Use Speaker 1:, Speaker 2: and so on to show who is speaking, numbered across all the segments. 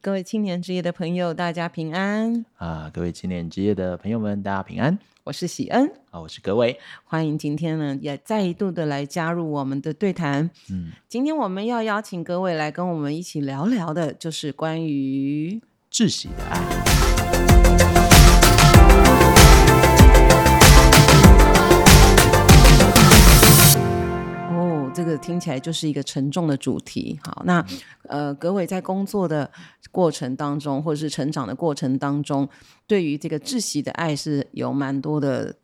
Speaker 1: 各位青年之夜的朋友，大家平安
Speaker 2: 啊！各位青年之夜的朋友们，大家平安。
Speaker 1: 我是喜恩
Speaker 2: 啊，我是葛伟。
Speaker 1: 欢迎今天呢，也再一度的来加入我们的对谈。嗯，今天我们要邀请各位来跟我们一起聊聊的，就是关于
Speaker 2: 窒息的
Speaker 1: 爱。听起来就是一个沉重的主题。好，那呃，葛伟在工作的过程当中，或者是成长的过程当中，对于这个窒息的爱是有蛮多的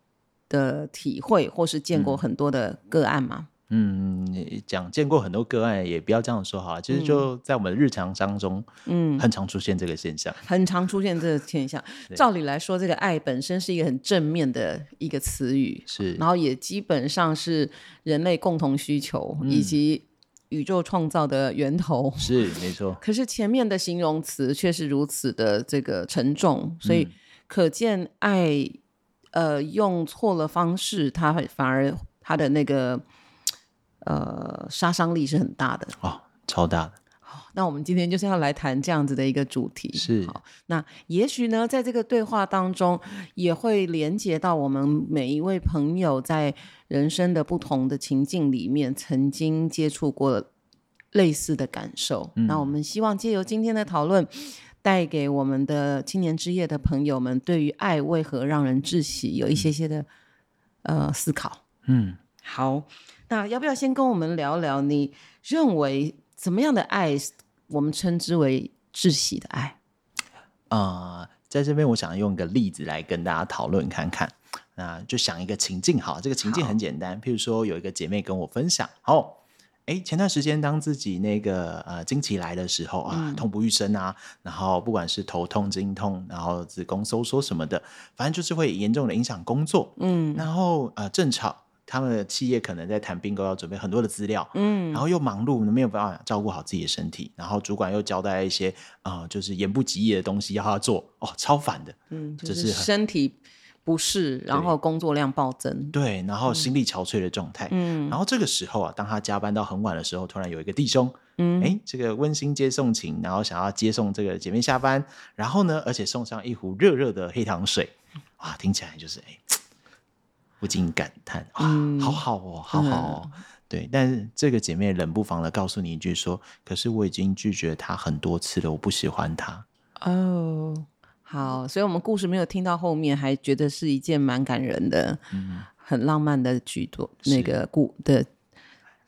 Speaker 1: 的体会，或是见过很多的个案吗？嗯
Speaker 2: 嗯，讲见过很多个案，也不要这样说哈。其实就在我们日常当中，嗯，很常出现这个现象，
Speaker 1: 很常出现这个现象。照理来说，这个爱本身是一个很正面的一个词语，
Speaker 2: 是，
Speaker 1: 然后也基本上是人类共同需求，以及宇宙创造的源头，
Speaker 2: 是没错。
Speaker 1: 可是前面的形容词却是如此的这个沉重，所以可见爱，呃，用错了方式，它反而它的那个。呃，杀伤力是很大的
Speaker 2: 哦，超大的。
Speaker 1: 好，那我们今天就是要来谈这样子的一个主题。
Speaker 2: 是，
Speaker 1: 好，那也许呢，在这个对话当中，也会连接到我们每一位朋友在人生的不同的情境里面，曾经接触过类似的感受。嗯。那我们希望借由今天的讨论，带给我们的青年之夜的朋友们，对于爱为何让人窒息，有一些些的、嗯、呃思考。嗯，好。那要不要先跟我们聊聊？你认为怎么样的爱，我们称之为窒息的
Speaker 2: 爱？在这边我想用一个例子来跟大家讨论看看。那就想一个情境，好，这个情境很简单。譬如说，有一个姐妹跟我分享，好，哎，前段时间当自己那个呃经期来的时候啊，痛不欲生啊，然后不管是头痛、经痛，然后子宫收缩什么的，反正就是会严重的影响工作。嗯，然后呃正吵。他们的企业可能在谈并购，要准备很多的资料，嗯，然后又忙碌，没有办法照顾好自己的身体，然后主管又交代一些啊、呃，就是言不及义的东西要他做，哦，超烦的，
Speaker 1: 嗯，就是身体不适，然后工作量暴增，
Speaker 2: 对，然后心力憔悴的状态，嗯，然后这个时候啊，当他加班到很晚的时候，突然有一个弟兄，嗯，哎，这个温馨接送情，然后想要接送这个姐妹下班，然后呢，而且送上一壶热热的黑糖水，哇，听起来就是哎。不禁感叹啊、嗯，好好哦，好好哦、嗯，对。但是这个姐妹冷不防的告诉你一句说：“可是我已经拒绝他很多次了，我不喜欢他。”哦，
Speaker 1: 好，所以我们故事没有听到后面，还觉得是一件蛮感人的、嗯、很浪漫的举动，那个故的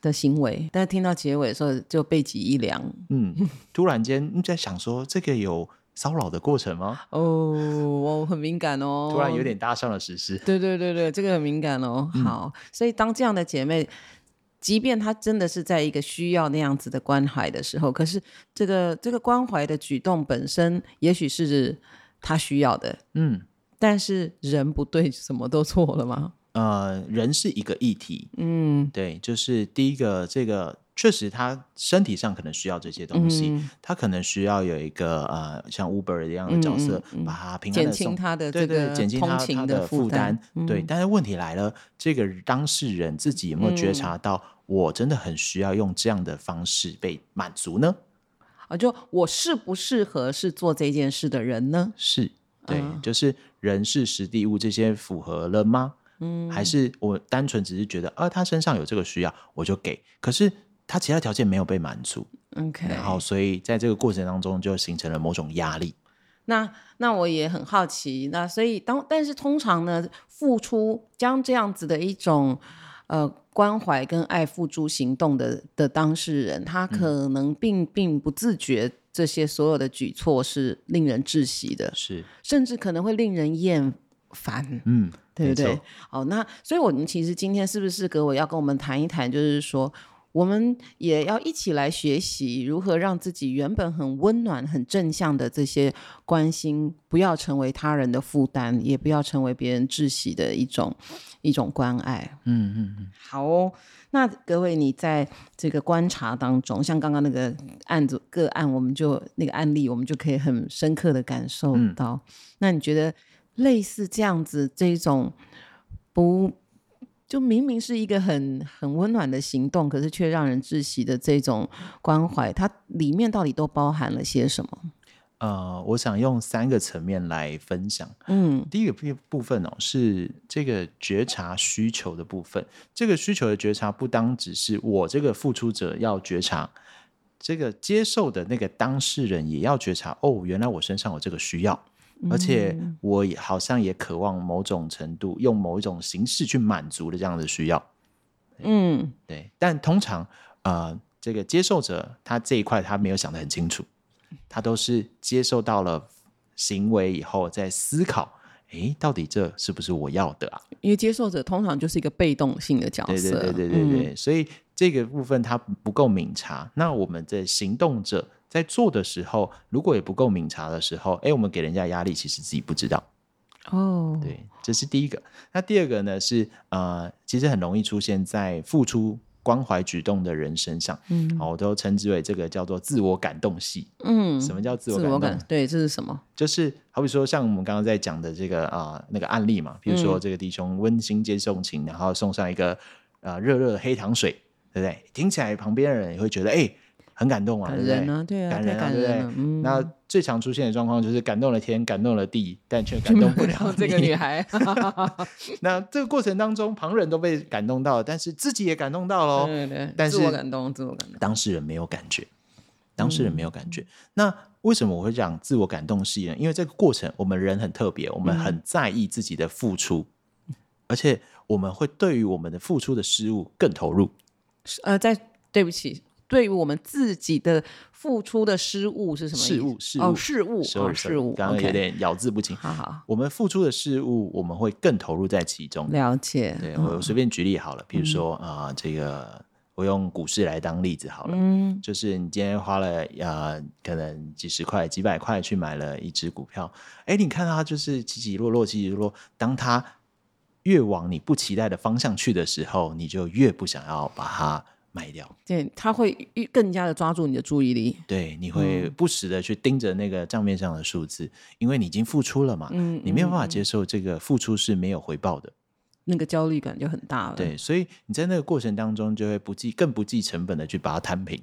Speaker 1: 的行为。但是听到结尾的时候，就背脊一凉。
Speaker 2: 嗯，突然间你在想说，这个有。骚扰的过程吗？
Speaker 1: 哦，我很敏感哦。
Speaker 2: 突然有点搭上了时事。
Speaker 1: 对对对对，这个很敏感哦。嗯、好，所以当这样的姐妹，即便她真的是在一个需要那样子的关怀的时候，可是这个这个关怀的举动本身，也许是她需要的。嗯，但是人不对，什么都错了吗？
Speaker 2: 呃，人是一个议题。嗯，对，就是第一个这个。确实，他身体上可能需要这些东西，嗯、他可能需要有一个呃，像 Uber 一样的角色，把他平安的送，
Speaker 1: 减轻他的这个
Speaker 2: 对对，减轻他他的负担。对、嗯，但是问题来了，这个当事人自己有没有觉察到，我真的很需要用这样的方式被满足呢？
Speaker 1: 啊，就我适不适合是做这件事的人呢？
Speaker 2: 是，对，啊、就是人事实地物这些符合了吗？嗯，还是我单纯只是觉得，啊，他身上有这个需要，我就给。可是。他其他条件没有被满足
Speaker 1: ，OK，
Speaker 2: 然后所以在这个过程当中就形成了某种压力。
Speaker 1: 那那我也很好奇，那所以当但是通常呢，付出将这样子的一种呃关怀跟爱付诸行动的的当事人，他可能并并不自觉这些所有的举措是令人窒息的，
Speaker 2: 是
Speaker 1: 甚至可能会令人厌烦，嗯，对不对？好，那所以我们其实今天是不是格伟要跟我们谈一谈，就是说。我们也要一起来学习如何让自己原本很温暖、很正向的这些关心，不要成为他人的负担，也不要成为别人窒息的一种一种关爱。嗯嗯嗯。好哦，那各位，你在这个观察当中，像刚刚那个案子个案，我们就那个案例，我们就可以很深刻的感受到。嗯、那你觉得类似这样子这种不？就明明是一个很很温暖的行动，可是却让人窒息的这种关怀，它里面到底都包含了些什么？
Speaker 2: 呃，我想用三个层面来分享。
Speaker 1: 嗯，
Speaker 2: 第一个部部分哦，是这个觉察需求的部分。这个需求的觉察，不单只是我这个付出者要觉察，这个接受的那个当事人也要觉察。哦，原来我身上有这个需要。而且我也好像也渴望某种程度用某一种形式去满足的这样的需要，
Speaker 1: 嗯，
Speaker 2: 对。但通常呃，这个接受者他这一块他没有想得很清楚，他都是接受到了行为以后再思考，哎，到底这是不是我要的啊？
Speaker 1: 因为接受者通常就是一个被动性的角色，
Speaker 2: 对对对对对对，嗯，所以这个部分他不够敏察。那我们的行动者。在做的时候，如果也不够敏察的时候，哎，我们给人家压力，其实自己不知道。
Speaker 1: 哦，
Speaker 2: 对，这是第一个。那第二个呢？是呃，其实很容易出现在付出关怀举动的人身上。嗯，好，我都称之为这个叫做自我感动系。
Speaker 1: 嗯，
Speaker 2: 什么叫自我感动？
Speaker 1: 感对，这是什么？
Speaker 2: 就是好比说，像我们刚刚在讲的这个啊、呃、那个案例嘛，比如说这个弟兄温馨接送情，然后送上一个呃热热的黑糖水，对不对？听起来旁边的人也会觉得，哎。很感动啊，
Speaker 1: 感人啊，
Speaker 2: 对不对？
Speaker 1: 对啊，
Speaker 2: 感人啊，对不对？嗯，那最常出现的状况就是感动了天，感动了地，但却感动不了
Speaker 1: 这个女孩。
Speaker 2: 那这个过程当中，旁人都被感动到了，但是自己也感动到了。
Speaker 1: 对对，
Speaker 2: 但是
Speaker 1: 自我感动，自我感动。
Speaker 2: 当事人没有感觉，当事人没有感觉。嗯，那为什么我会讲自我感动系呢？因为这个过程，我们人很特别，我们很在意自己的付出，嗯，而且我们会对于我们的付出的失误更投入。
Speaker 1: 呃，在对不起。对于我们自己的付出的失误是什么意思？
Speaker 2: 事物，事物，
Speaker 1: 哦，事物，哦，事物。
Speaker 2: 刚刚有点咬字不清。
Speaker 1: 好好，
Speaker 2: 我们付出的事物，我们会更投入在其中。
Speaker 1: 了解。
Speaker 2: 对，我随便举例好了，比如说啊，这个我用股市来当例子好了。
Speaker 1: 嗯。
Speaker 2: 就是你今天花了呃，可能几十块、几百块去买了一只股票，哎，你看它就是起起落落，起起落落。当它越往你不期待的方向去的时候，你就越不想要把它。卖掉，
Speaker 1: 对，他会更加的抓住你的注意力。
Speaker 2: 对，你会不时的去盯着那个账面上的数字，嗯，因为你已经付出了嘛。嗯，你没有办法接受这个付出是没有回报的，
Speaker 1: 那个焦虑感就很大了。
Speaker 2: 对，所以你在那个过程当中就会不计更不计成本的去把它摊平，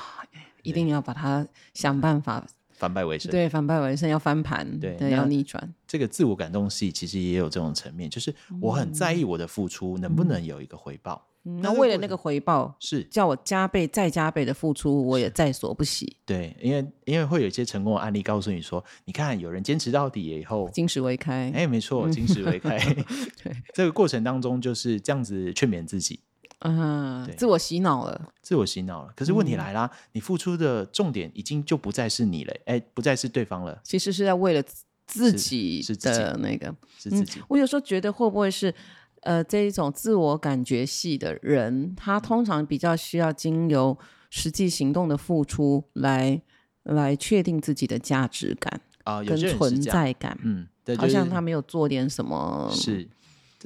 Speaker 1: 一定要把它想办法
Speaker 2: 反败为胜。
Speaker 1: 对，反败为胜要翻盘，对，对要逆转。
Speaker 2: 这个自我感动系其实也有这种层面，就是我很在意我的付出，嗯，能不能有一个回报。
Speaker 1: 那为了那个回报，
Speaker 2: 是
Speaker 1: 叫我加倍再加倍的付出，我也在所不惜。
Speaker 2: 对，因为因为会有一些成功的案例告诉你说，你看有人坚持到底以后，
Speaker 1: 金石为开。
Speaker 2: 哎，没错，金石为开。对，这个过程当中就是这样子劝勉自己，
Speaker 1: 嗯，对，自我洗脑了，
Speaker 2: 自我洗脑了。可是问题来啦，嗯，你付出的重点已经就不再是你了，哎，不再是对方了。
Speaker 1: 其实是在为了自己的那个，
Speaker 2: 是自己。
Speaker 1: 嗯，我有时候觉得会不会是？呃，这一种自我感觉系的人，他通常比较需要经由实际行动的付出来来确定自己的价值感啊，跟存在感。
Speaker 2: 嗯，对，
Speaker 1: 好像他没有做点什么。
Speaker 2: 是，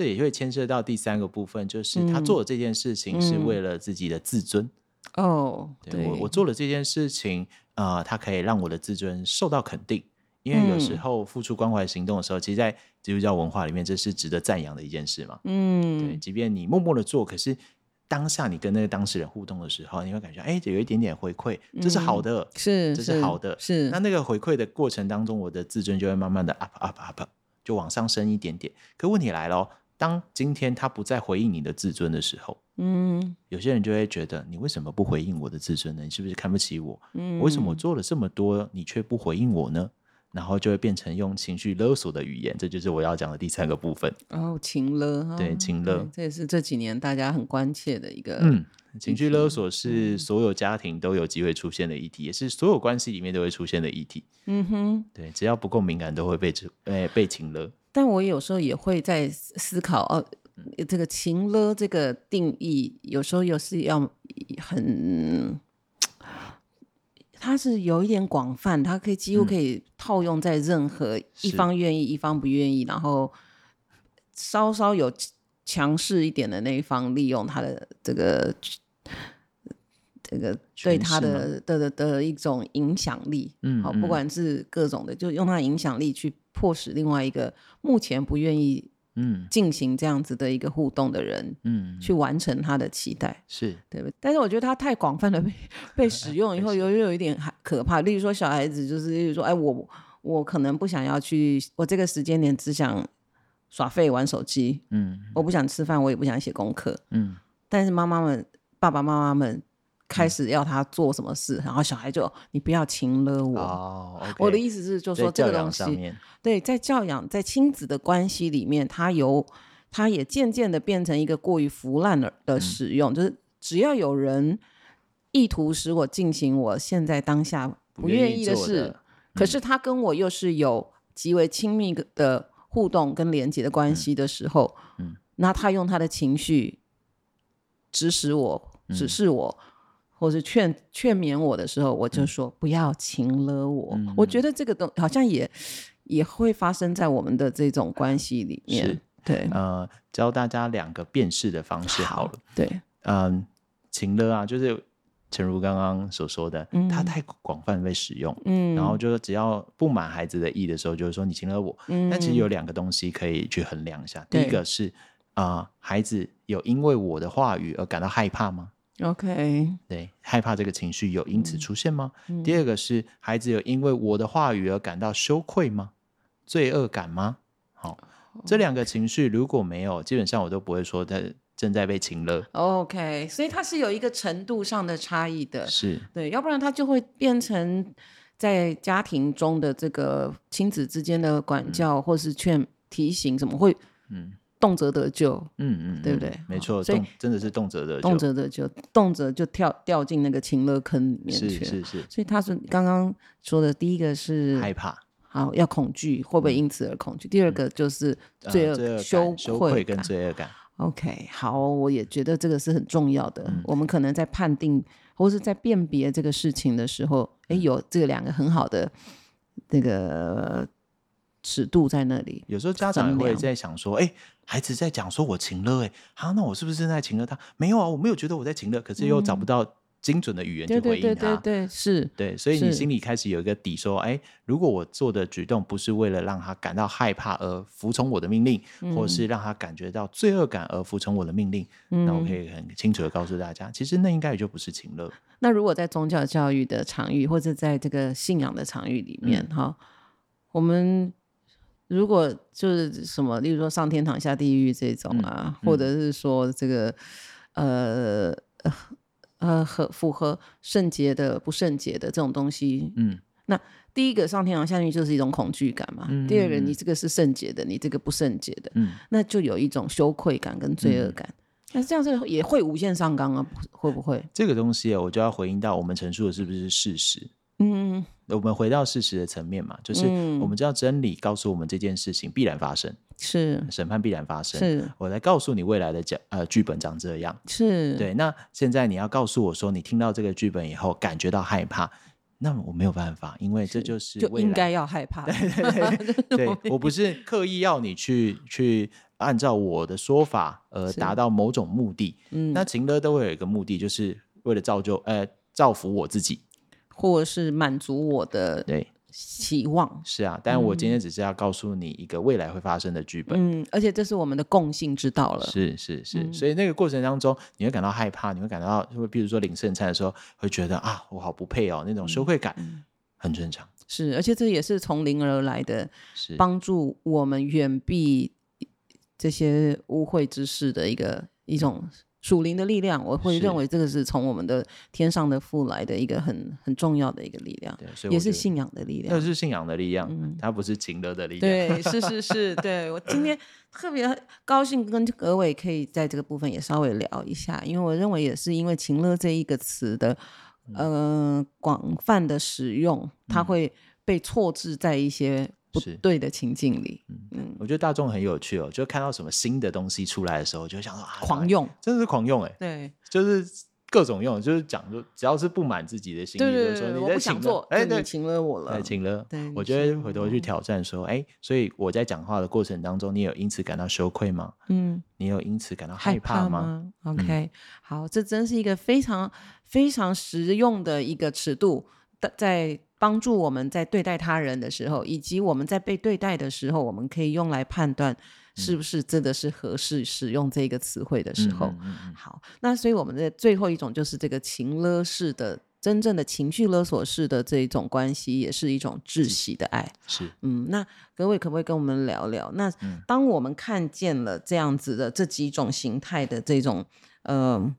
Speaker 2: 这也会牵涉到第三个部分，就是他做的这件事情是为了自己的自尊。
Speaker 1: 哦，
Speaker 2: 对，我我做了这件事情啊、呃，他可以让我的自尊受到肯定。因为有时候付出关怀行动的时候，嗯、其实，在基督教文化里面，这是值得赞扬的一件事嘛。
Speaker 1: 嗯，
Speaker 2: 对，即便你默默的做，可是当下你跟那个当事人互动的时候，你会感觉，哎，有一点点回馈，这是好的，
Speaker 1: 嗯、是，
Speaker 2: 这是好的，
Speaker 1: 是。
Speaker 2: 那那个回馈的过程当中，我的自尊就会慢慢的 up up up，就往上升一点点。可问题来了，当今天他不再回应你的自尊的时候，
Speaker 1: 嗯，
Speaker 2: 有些人就会觉得，你为什么不回应我的自尊呢？你是不是看不起我？嗯，为什么我做了这么多，你却不回应我呢？然后就会变成用情绪勒索的语言，这就是我要讲的第三个部分。
Speaker 1: 哦，情勒，
Speaker 2: 对，情勒，
Speaker 1: 这也是这几年大家很关切的一个。
Speaker 2: 嗯，情绪勒索是所有家庭都有机会出现的议题，嗯、也是所有关系里面都会出现的议题。
Speaker 1: 嗯哼，
Speaker 2: 对，只要不够敏感，都会被被被情勒。
Speaker 1: 但我有时候也会在思考，哦，这个情勒这个定义，有时候又是要很。它是有一点广泛，它可以几乎可以套用在任何一方愿意、一方不愿意，然后稍稍有强势一点的那一方利用他的这个这个对他的的的的一种影响力，嗯，好，不管是各种的，就用他的影响力去迫使另外一个目前不愿意嗯，进行这样子的一个互动的人，嗯，去完成他的期待，
Speaker 2: 是
Speaker 1: 对不对？但是我觉得他太广泛的被 被使用以后，有有一点可怕。例如说，小孩子就是，例如说，哎，我我可能不想要去，我这个时间点只想耍废玩手机，嗯，我不想吃饭，我也不想写功课，嗯，但是妈妈们、爸爸妈妈们。开始要他做什么事，嗯、然后小孩就你不要亲了我。
Speaker 2: 哦。Okay、
Speaker 1: 我的意思是，就是说这个东西，对，在教养在亲子的关系里面，他由他也渐渐的变成一个过于腐烂的的使用，嗯、就是只要有人意图使我进行我现在当下不愿意的事，的可是他跟我又是有极为亲密的互动跟连接的关系的时候，嗯，那他用他的情绪指使我，指示我。嗯或是劝劝勉我的时候，我就说不要情勒我。嗯、我觉得这个东好像也也会发生在我们的这种关系里面。是对，
Speaker 2: 呃，教大家两个辨识的方式好了。好
Speaker 1: 对，
Speaker 2: 嗯、呃，情勒啊，就是诚如刚刚所说的，嗯、它太广泛被使用。嗯，然后就是只要不满孩子的意的时候，就是说你情勒我。嗯，但其实有两个东西可以去衡量一下。第一个是啊、呃，孩子有因为我的话语而感到害怕吗
Speaker 1: ？OK，
Speaker 2: 对，害怕这个情绪有因此出现吗？嗯嗯、第二个是孩子有因为我的话语而感到羞愧吗？罪恶感吗？好、哦，这两个情绪如果没有，基本上我都不会说他正在被情勒。
Speaker 1: OK，所以它是有一个程度上的差异的，
Speaker 2: 是
Speaker 1: 对，要不然它就会变成在家庭中的这个亲子之间的管教，嗯、或是劝提醒，怎么会？嗯。动辄得救，
Speaker 2: 嗯嗯，
Speaker 1: 对不对？
Speaker 2: 没错，所以真的是动辄得救，
Speaker 1: 动辄得救，动辄就跳掉进那个情乐坑里面去。
Speaker 2: 是是是。
Speaker 1: 所以他是刚刚说的第一个是
Speaker 2: 害怕，
Speaker 1: 好要恐惧，会不会因此而恐惧？第二个就是罪恶、羞
Speaker 2: 羞愧跟罪恶感。
Speaker 1: OK，好，我也觉得这个是很重要的。我们可能在判定或是在辨别这个事情的时候，哎，有这两个很好的那个。尺度在那里，
Speaker 2: 有时候家长会在想说：“哎量，孩子在讲说我情勒，哎，好，那我是不是正在情勒他？没有啊，我没有觉得我在情勒，可是又找不到精准的语言去回应他。
Speaker 1: 对对对对对，是
Speaker 2: 对，所以你心里开始有一个底，说：哎，如果我做的举动不是为了让他感到害怕而服从我的命令，嗯、或是让他感觉到罪恶感而服从我的命令，嗯、那我可以很清楚的告诉大家，其实那应该也就不是情勒。
Speaker 1: 那如果在宗教教育的场域，或者在这个信仰的场域里面，哈、嗯，我们。如果就是什么，例如说上天堂下地狱这种啊，或者是说这个呃呃和符合圣洁的不圣洁的这种东西，嗯，那第一个上天堂下地狱就是一种恐惧感嘛。嗯、第二个，你这个是圣洁的，你这个不圣洁的，嗯，那就有一种羞愧感跟罪恶感。那、嗯、这样子也会无限上纲啊？会不会？
Speaker 2: 这个东西啊，我就要回应到我们陈述的是不是事实？嗯，我们回到事实的层面嘛，就是我们知道真理告诉我们这件事情必然发生，
Speaker 1: 是。
Speaker 2: 审判必然发生，
Speaker 1: 是。
Speaker 2: 我来告诉你未来的讲呃剧本长这样，
Speaker 1: 是。对。
Speaker 2: 那现在你要告诉我说，你听到这个剧本以后感觉到害怕，那我没有办法，因为这就是
Speaker 1: 就应该要害怕。
Speaker 2: 对对 对，对。我不是刻意要你去去按照我的说法而达到某种目的。嗯，那情勒都会有一个目的，就是为了造就呃造福我自己。
Speaker 1: 或者是满足我的对。期望。
Speaker 2: 是啊，但我今天只是要告诉你一个未来会发生的剧本，
Speaker 1: 嗯，而且这是我们的共性之道了，
Speaker 2: 是是是，嗯、所以那个过程当中，你会感到害怕，你会感到，会比如说领圣餐的时候，会觉得啊，我好不配哦，那种羞愧感，很正常，
Speaker 1: 是，而且这也是从灵而来的，是。帮助我们远避这些污秽之事的一个一种。属灵的力量，我会认为这个是从我们的天上的父来的一个很很重要的一个力量，对，也是信仰的力量。
Speaker 2: 那是信仰的力量，嗯、它不是情乐的力量。
Speaker 1: 对，是是是，对我今天特别高兴跟葛伟可以在这个部分也稍微聊一下，因为我认为也是因为情乐这一个词的呃广泛的使用，它会被错置在一些。不对的情境里，嗯，嗯，
Speaker 2: 我觉得大众很有趣哦，就看到什么新的东西出来的时候，就想说啊，
Speaker 1: 狂用，
Speaker 2: 真的是狂用哎，
Speaker 1: 对，
Speaker 2: 就是各种用，就是讲说只要是不满自己的心意，
Speaker 1: 对对对，
Speaker 2: 你
Speaker 1: 在情勒，哎，你请了我了，
Speaker 2: 情勒，对，我觉得回头去挑战说，哎，所以我在讲话的过程当中，你有因此感到羞愧吗？嗯，你有因此感到害怕吗
Speaker 1: ？OK，好，这真是一个非常非常实用的一个尺度，在。帮助我们在对待他人的时候，以及我们在被对待的时候，我们可以用来判断是不是真的是合适使用这个词汇的时候。
Speaker 2: 嗯嗯嗯、
Speaker 1: 好，那所以我们的最后一种就是这个情勒式的。真正的情绪勒索式的这一种关系，也是一种窒息的爱。
Speaker 2: 是，
Speaker 1: 嗯，那各位可不可以跟我们聊聊？那当我们看见了这样子的这几种形态的这种，呃，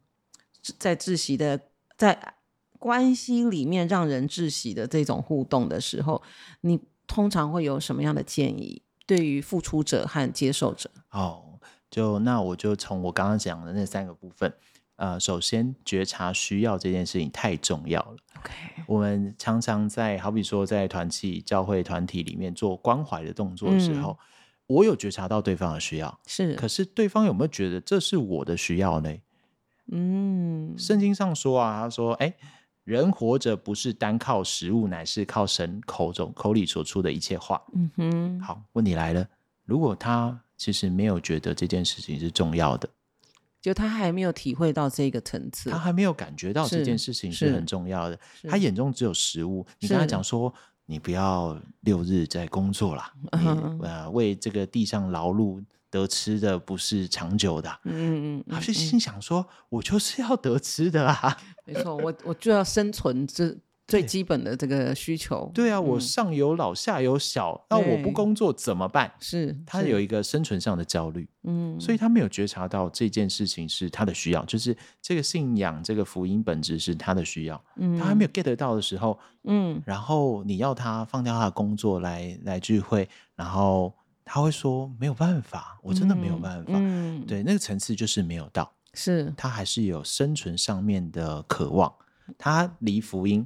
Speaker 1: 在窒息的在关系里面让人窒息的这种互动的时候，你通常会有什么样的建议？对于付出者和接受者？
Speaker 2: 哦，就那我就从我刚刚讲的那三个部分。呃，首先觉察需要这件事情太重要了。
Speaker 1: OK，
Speaker 2: 我们常常在好比说在团契、教会团体里面做关怀的动作的时候，嗯、我有觉察到对方的需要，
Speaker 1: 是。
Speaker 2: 可是对方有没有觉得这是我的需要呢？嗯，圣经上说啊，他说：“哎，人活着不是单靠食物，乃是靠神口中口里所出的一切话。”嗯哼。好，问题来了，如果他其实没有觉得这件事情是重要的。
Speaker 1: 就他还没有体会到这个层次，
Speaker 2: 他还没有感觉到这件事情是很重要的。他眼中只有食物。你跟他讲说，你不要六日在工作啦，你呃为这个地上劳碌得吃的不是长久的。嗯嗯，他就心想说，我就是要得吃的啊。
Speaker 1: 没错，我我就要生存这。最基本的这个需求，
Speaker 2: 对啊，嗯、我上有老下有小，那我不工作怎么办？
Speaker 1: 是
Speaker 2: 他有一个生存上的焦虑，嗯，所以他没有觉察到这件事情是他的需要，就是这个信仰这个福音本质是他的需要，嗯，他还没有 get 到的时候，嗯，然后你要他放掉他的工作来来聚会，然后他会说没有办法，我真的没有办法，嗯，对，那个层次就是没有到，
Speaker 1: 是
Speaker 2: 他还是有生存上面的渴望，他离福音。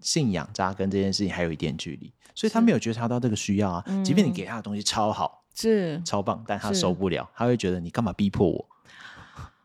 Speaker 2: 信仰扎根这件事情还有一点距离，所以他没有觉察到这个需要啊。嗯、即便你给他的东西超好，
Speaker 1: 是
Speaker 2: 超棒，但他受不了，他会觉得你干嘛逼迫我？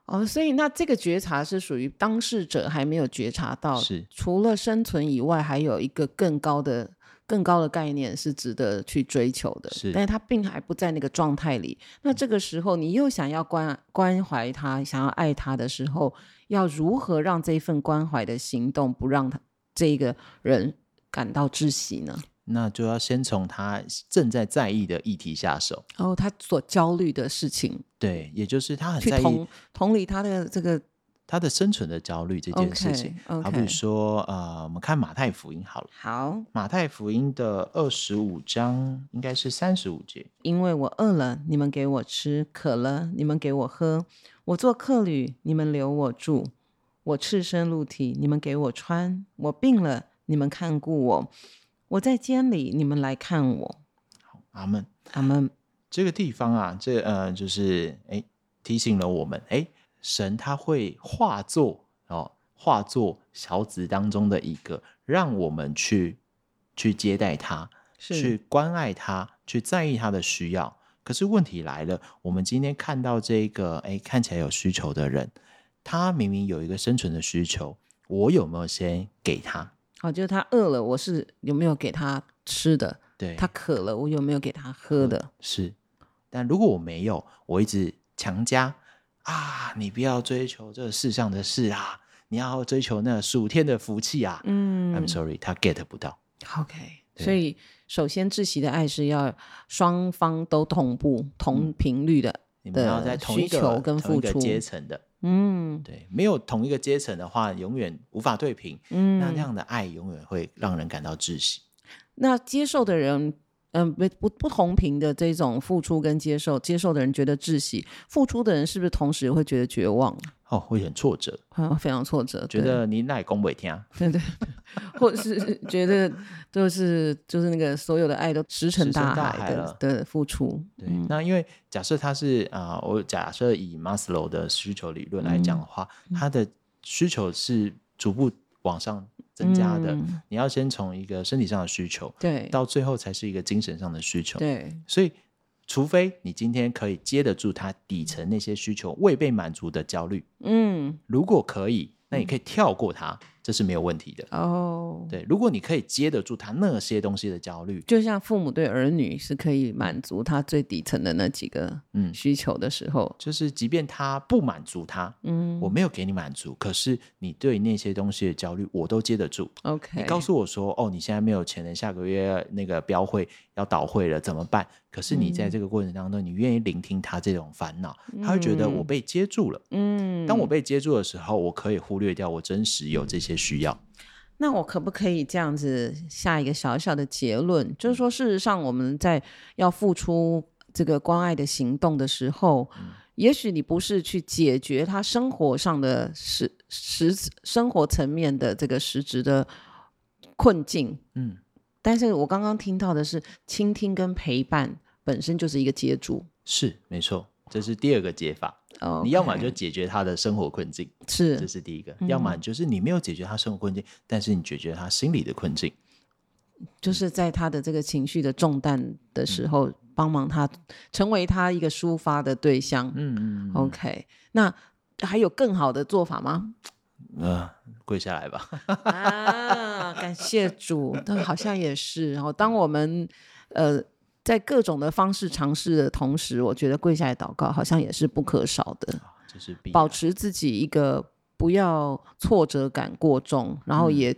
Speaker 1: 哦，所以那这个觉察是属于当事者还没有觉察到，
Speaker 2: 是
Speaker 1: 除了生存以外，还有一个更高的、更高的概念是值得去追求的。
Speaker 2: 是，
Speaker 1: 但是他并还不在那个状态里。那这个时候，你又想要关关怀他，想要爱他的时候，要如何让这份关怀的行动不让他？这个人感到窒息呢？
Speaker 2: 那就要先从他正在在意的议题下手。
Speaker 1: 哦，他所焦虑的事情，
Speaker 2: 对，也就是他很在意
Speaker 1: 同同理他的这个
Speaker 2: 他的生存的焦虑这件事情。Okay, okay. 好比说，呃，我们看马太福音好了。
Speaker 1: 好，
Speaker 2: 马太福音的二十五章应该是三十五节。
Speaker 1: 因为我饿了，你们给我吃；渴了，你们给我喝；我做客旅，你们留我住。我赤身露体，你们给我穿；我病了，你们看顾我；我在监里，你们来看我。
Speaker 2: 好，阿门，
Speaker 1: 阿门。
Speaker 2: 这个地方啊，这呃，就是哎，提醒了我们，哎，神他会化作哦，化作小子当中的一个，让我们去去接待他，
Speaker 1: 是
Speaker 2: 去关爱他，去在意他的需要。可是问题来了，我们今天看到这个哎，看起来有需求的人。他明明有一个生存的需求，我有没有先给他？
Speaker 1: 哦，就是他饿了，我是有没有给他吃的？
Speaker 2: 对，
Speaker 1: 他渴了，我有没有给他喝的？
Speaker 2: 是，但如果我没有，我一直强加啊，你不要追求这世上的事啊，你要追求那属天的福气啊。嗯，I'm sorry，他 get 不到。
Speaker 1: OK，所以首先窒息的爱是要双方都同步、同频率的，嗯、
Speaker 2: 你们要在同一个跟付出阶层的。嗯，对，没有同一个阶层的话，永远无法对平。嗯，那那样的爱永远会让人感到窒息。
Speaker 1: 那接受的人，嗯，不不不同频的这种付出跟接受，接受的人觉得窒息，付出的人是不是同时会觉得绝望？
Speaker 2: 哦，会很挫折，
Speaker 1: 啊，非常挫折，
Speaker 2: 觉得你哪讲不听，
Speaker 1: 对对，或者是觉得就是就是那个所有的爱都石沉大海的的付出。
Speaker 2: 对，那因为假设他是啊，我假设以马斯洛的需求理论来讲的话，他的需求是逐步往上增加的。你要先从一个身体上的需求，
Speaker 1: 对，
Speaker 2: 到最后才是一个精神上的需求，
Speaker 1: 对，
Speaker 2: 所以。除非你今天可以接得住他底层那些需求未被满足的焦虑，嗯，如果可以，那你可以跳过他，这是没有问题的
Speaker 1: 哦。
Speaker 2: 对，如果你可以接得住他那些东西的焦虑，
Speaker 1: 就像父母对儿女是可以满足他最底层的那几个嗯需求的时候，
Speaker 2: 嗯、就是即便他不满足他，嗯，我没有给你满足，可是你对那些东西的焦虑我都接得住。
Speaker 1: OK，
Speaker 2: 你告诉我说，哦，你现在没有钱了，下个月那个标会要倒会了，怎么办？可是你在这个过程当中，嗯、你愿意聆听他这种烦恼，他会觉得我被接住了。嗯，当我被接住的时候，我可以忽略掉我真实有这些需要。
Speaker 1: 那我可不可以这样子下一个小小的结论，就是说，事实上我们在要付出这个关爱的行动的时候，嗯、也许你不是去解决他生活上的实实生活层面的这个实质的困境，嗯。但是我刚刚听到的是，倾听跟陪伴本身就是一个接住，
Speaker 2: 是没错，这是第二个解法。Okay. 你要么就解决他的生活困境，
Speaker 1: 是，
Speaker 2: 这是第一个；嗯、要么就是你没有解决他生活困境，但是你解决他心理的困境，
Speaker 1: 就是在他的这个情绪的重担的时候，嗯、帮忙他成为他一个抒发的对象。嗯嗯。OK，那还有更好的做法吗？
Speaker 2: 呃，跪下来吧。
Speaker 1: 啊，感谢主，但好像也是。然后，当我们呃在各种的方式尝试的同时，我觉得跪下来祷告好像也是不可少的。
Speaker 2: 就是
Speaker 1: 保持自己一个不要挫折感过重，然后也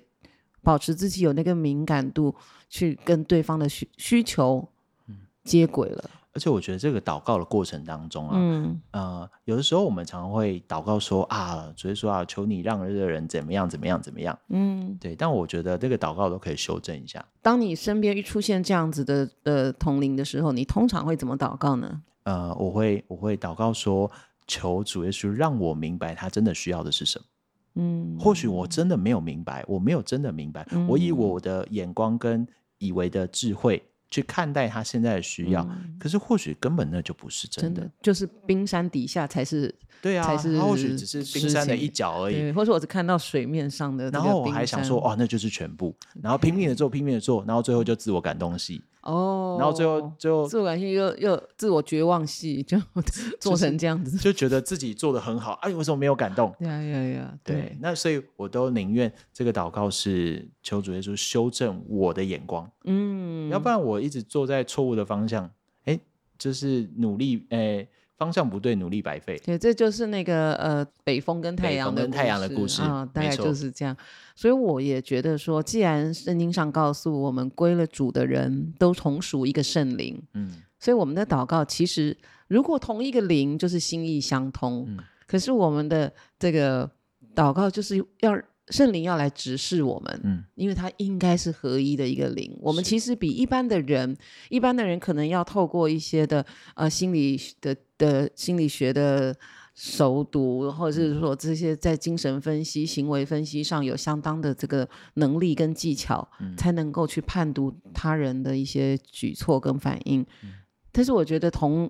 Speaker 1: 保持自己有那个敏感度，去跟对方的需需求接轨了。
Speaker 2: 而且我觉得这个祷告的过程当中啊，嗯、呃，有的时候我们常常会祷告说啊，所以说啊，求你让这个人怎么样怎么样怎么样，嗯，对。但我觉得这个祷告都可以修正一下。
Speaker 1: 当你身边一出现这样子的的同龄的时候，你通常会怎么祷告呢？
Speaker 2: 呃，我会我会祷告说，求主耶稣让我明白他真的需要的是什么。嗯，或许我真的没有明白，我没有真的明白，嗯、我以我的眼光跟以为的智慧。去看待他现在的需要，嗯、可是或许根本那就不是真的，
Speaker 1: 真的就是冰山底下才是，
Speaker 2: 对啊，
Speaker 1: 才是
Speaker 2: 或许只是冰山的一角而已，
Speaker 1: 或者我只看到水面上的，
Speaker 2: 然后我还想说，哦，那就是全部，然后拼命的做，拼命的做，然后最后就自我感动戏。哦，然后最后最后
Speaker 1: 自我感性又又自我绝望戏，就做成这样子，
Speaker 2: 就觉得自己做的很好，哎，为什么没有感动？
Speaker 1: 呀呀呀！对，
Speaker 2: 那所以我都宁愿这个祷告是求主耶稣修正我的眼光，嗯，要不然我一直坐在错误的方向，哎，就是努力，哎。方向不对，努力白费。
Speaker 1: 对，这就是那个呃，北风跟太阳的
Speaker 2: 跟太阳的故事啊、
Speaker 1: 哦，大概就是这样。所以我也觉得说，既然圣经上告诉我们，归了主的人都同属一个圣灵，嗯，所以我们的祷告其实如果同一个灵，就是心意相通。嗯，可是我们的这个祷告就是要。圣灵要来指示我们，嗯，因为他应该是合一的一个灵。我们其实比一般的人，一般的人可能要透过一些的呃心理的的心理学的熟读，或者是说这些在精神分析、行为分析上有相当的这个能力跟技巧，嗯，才能够去判读他人的一些举措跟反应。嗯，但是我觉得同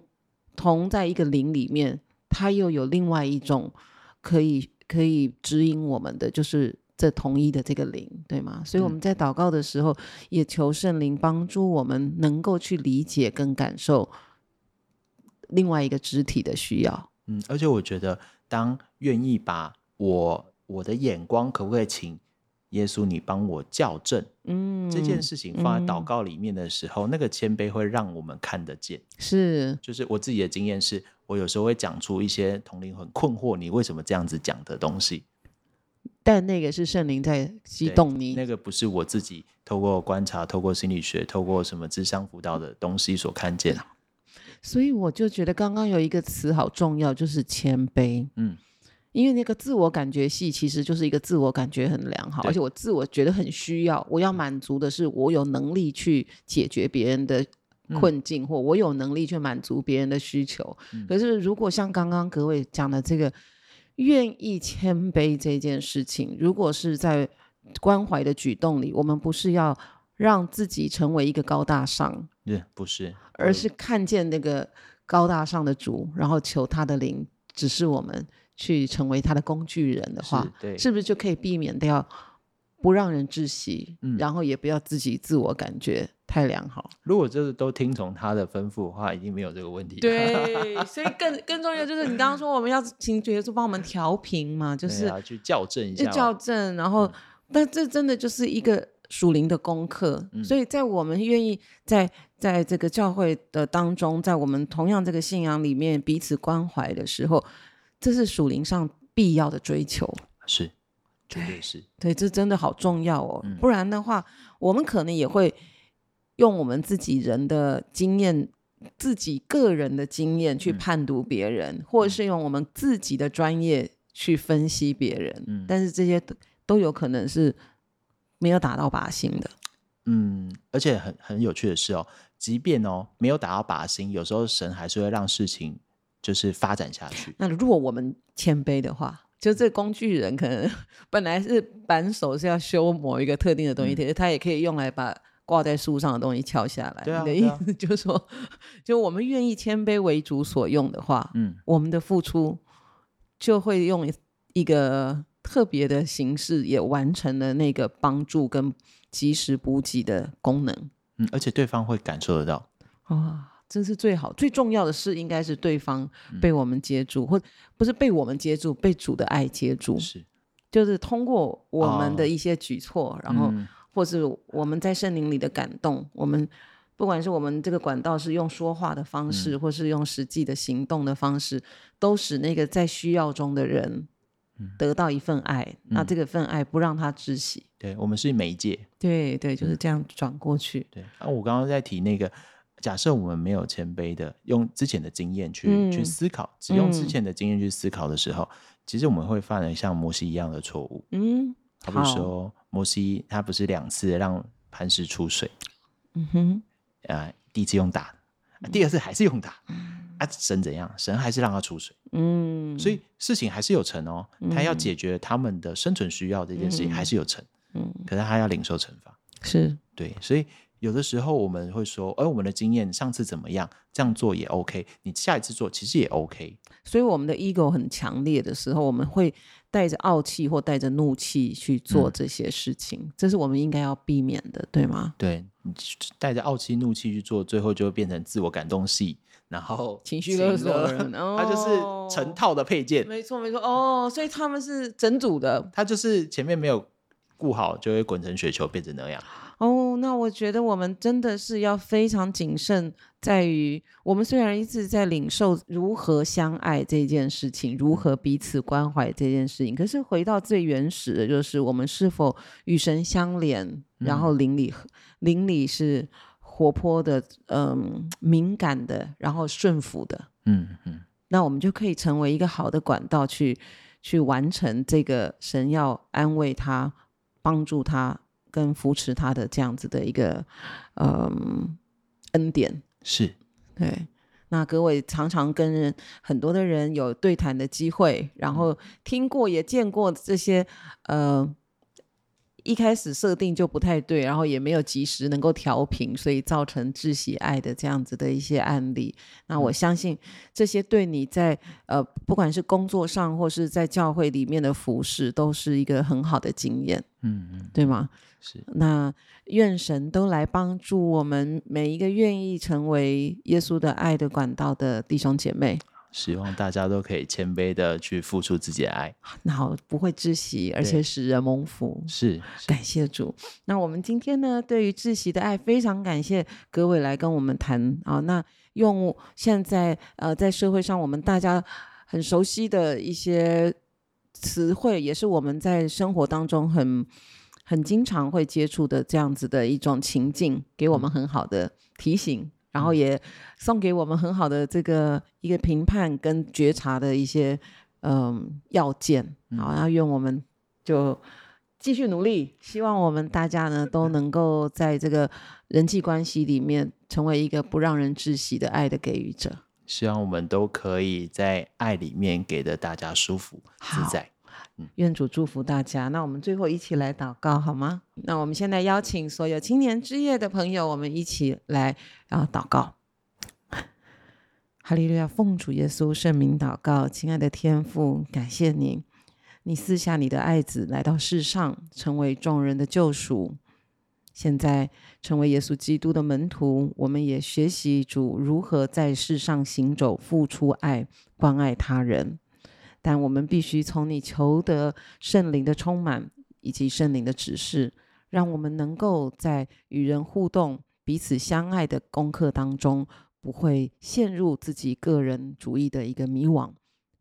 Speaker 1: 同在一个灵里面，他又有另外一种可以。可以指引我们的就是这同一的这个灵，对吗？所以我们在祷告的时候，也求圣灵帮助我们能够去理解跟感受另外一个肢体的需要。
Speaker 2: 嗯，而且我觉得，当愿意把我我的眼光，可不可以请耶稣你帮我校正？嗯，这件事情放在祷告里面的时候，嗯、那个谦卑会让我们看得见。
Speaker 1: 是，
Speaker 2: 就是我自己的经验是。我有时候会讲出一些同龄很困惑，你为什么这样子讲的东西，
Speaker 1: 但那个是圣灵在激动你，
Speaker 2: 那个不是我自己透过观察、透过心理学、透过什么智商辅导的东西所看见。
Speaker 1: 所以我就觉得刚刚有一个词好重要，就是谦卑。嗯，因为那个自我感觉系其实就是一个自我感觉很良好，而且我自我觉得很需要，我要满足的是我有能力去解决别人的。困境，或我有能力去满足别人的需求。嗯、可是，如果像刚刚各位讲的这个愿意谦卑这件事情，如果是在关怀的举动里，我们不是要让自己成为一个高大上，
Speaker 2: 对，不是，
Speaker 1: 而是看见那个高大上的主，然后求他的灵指示我们去成为他的工具人的话，
Speaker 2: 是，对，
Speaker 1: 是不是就可以避免掉不让人窒息，嗯，然后也不要自己自我感觉太良好。
Speaker 2: 如果就是都听从他的吩咐的话，一定没有这个问题。
Speaker 1: 对，所以更 更重要就是你刚刚说我们要请主耶稣帮我们调频嘛，就是
Speaker 2: 要去校正一下，
Speaker 1: 校正。然后，嗯、但这真的就是一个属灵的功课。嗯、所以在我们愿意在在这个教会的当中，在我们同样这个信仰里面彼此关怀的时候，这是属灵上必要的追求。
Speaker 2: 是。绝对是
Speaker 1: 对，这真的好重要哦。嗯、不然的话，我们可能也会用我们自己人的经验、自己个人的经验去判读别人，嗯、或者是用我们自己的专业去分析别人。嗯、但是这些都都有可能是没有打到靶心的。
Speaker 2: 嗯，而且很很有趣的是哦，即便哦没有打到靶心，有时候神还是会让事情就是发展下去。
Speaker 1: 那如果我们谦卑的话。就这工具人可能 本来是扳手是要修某一个特定的东西，其实他也可以用来把挂在树上的东西敲下
Speaker 2: 来。
Speaker 1: 你的意思就是说，就我们愿意谦卑为主所用的话，嗯，我们的付出就会用一个特别的形式，也完成了那个帮助跟及时补给的功能。
Speaker 2: 嗯，而且对方会感受得到。
Speaker 1: 哇。这是最好、最重要的事，应该是对方被我们接住，嗯、或不是被我们接住，被主的爱接住。
Speaker 2: 是，
Speaker 1: 就是通过我们的一些举措，哦、然后、
Speaker 2: 嗯、
Speaker 1: 或是我们在圣灵里的感动，我们不管是我们这个管道是用说话的方式，嗯、或是用实际的行动的方式，都使那个在需要中的人得到一份爱。嗯、那这个份爱不让他窒息。
Speaker 2: 对，我们是媒介。
Speaker 1: 对对，就是这样转过去。
Speaker 2: 对啊，我刚刚在提那个。假设我们没有谦卑的用之前的经验去、嗯、去思考，只用之前的经验去思考的时候，嗯、其实我们会犯了像摩西一样的错误。嗯，好比说摩西他不是两次让磐石出水，嗯哼，啊，第一次用打，第二次还是用打，嗯、啊，神怎样？神还是让他出水。嗯，所以事情还是有成哦，他要解决他们的生存需要这件事情还是有成。嗯，可是他要领受惩罚。
Speaker 1: 是
Speaker 2: 对，所以。有的时候我们会说，而、呃、我们的经验上次怎么样，这样做也 OK，你下一次做其实也 OK。
Speaker 1: 所以我们的 ego 很强烈的时候，我们会带着傲气或带着怒气去做这些事情，嗯、这是我们应该要避免的，对吗？
Speaker 2: 对，带着傲气、怒气去做，最后就会变成自我感动系，然后
Speaker 1: 情绪勒索人，哦、
Speaker 2: 它就是成套的配件。
Speaker 1: 没错，没错。哦，所以他们是整组的，
Speaker 2: 他就是前面没有顾好，就会滚成雪球，变成那样。
Speaker 1: 哦，那我觉得我们真的是要非常谨慎，在于我们虽然一直在领受如何相爱这件事情，如何彼此关怀这件事情，可是回到最原始的，就是我们是否与神相连，然后灵里灵里是活泼的，嗯，敏感的，然后顺服的，嗯嗯，那我们就可以成为一个好的管道，去去完成这个神要安慰他、帮助他。跟扶持他的这样子的一个，嗯，恩典
Speaker 2: 是
Speaker 1: 对。那各位常常跟人很多的人有对谈的机会，然后听过也见过这些，呃。一开始设定就不太对，然后也没有及时能够调频，所以造成窒息爱的这样子的一些案例。那我相信这些对你在呃不管是工作上或是在教会里面的服侍，都是一个很好的经验。嗯嗯，对吗？
Speaker 2: 是。
Speaker 1: 那愿神都来帮助我们每一个愿意成为耶稣的爱的管道的弟兄姐妹。
Speaker 2: 希望大家都可以谦卑的去付出自己的爱，
Speaker 1: 那好，不会窒息，而且使人蒙福。
Speaker 2: 是，
Speaker 1: 是感谢主。那我们今天呢，对于窒息的爱，非常感谢各位来跟我们谈啊。那用现在呃，在社会上我们大家很熟悉的一些词汇，也是我们在生活当中很很经常会接触的这样子的一种情境，给我们很好的提醒。然后也送给我们很好的这个一个评判跟觉察的一些嗯要件，好，然后愿我们就继续努力，希望我们大家呢都能够在这个人际关系里面成为一个不让人窒息的爱的给予者。
Speaker 2: 希望我们都可以在爱里面给的大家舒服自在。
Speaker 1: 愿主祝福大家。那我们最后一起来祷告好吗？那我们现在邀请所有青年之夜的朋友，我们一起来啊祷告。哈利路亚，奉主耶稣圣名祷告，亲爱的天父，感谢您你赐下你的爱子来到世上，成为众人的救赎。现在成为耶稣基督的门徒，我们也学习主如何在世上行走，付出爱，关爱他人。但我们必须从你求得圣灵的充满，以及圣灵的指示，让我们能够在与人互动、彼此相爱的功课当中，不会陷入自己个人主义的一个迷惘。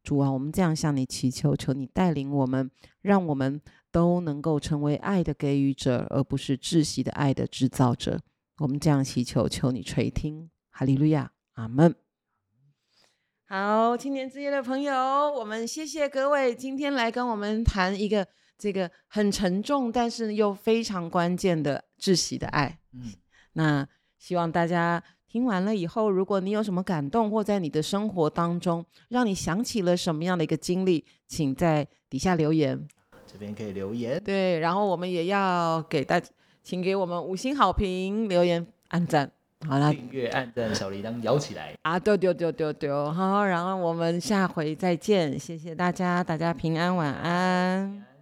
Speaker 1: 主啊，我们这样向你祈求，求你带领我们，让我们都能够成为爱的给予者，而不是窒息的爱的制造者。我们这样祈求，求你垂听，哈利路亚，阿门。好，青年之夜的朋友，我们谢谢各位今天来跟我们谈一个这个很沉重，但是又非常关键的窒息的爱。嗯，那希望大家。听完了以后，如果你有什么感动，或在你的生活当中让你想起了什么样的一个经历，请在底下留言。
Speaker 2: 这边可以留言。
Speaker 1: 对，然后我们也要给大，请给我们五星好评、留言、按赞。好了，
Speaker 2: 订阅、按赞、小铃铛摇起来。
Speaker 1: 啊，丢丢丢丢丢。好，然后我们下回再见，谢谢大家，大家平安，晚安。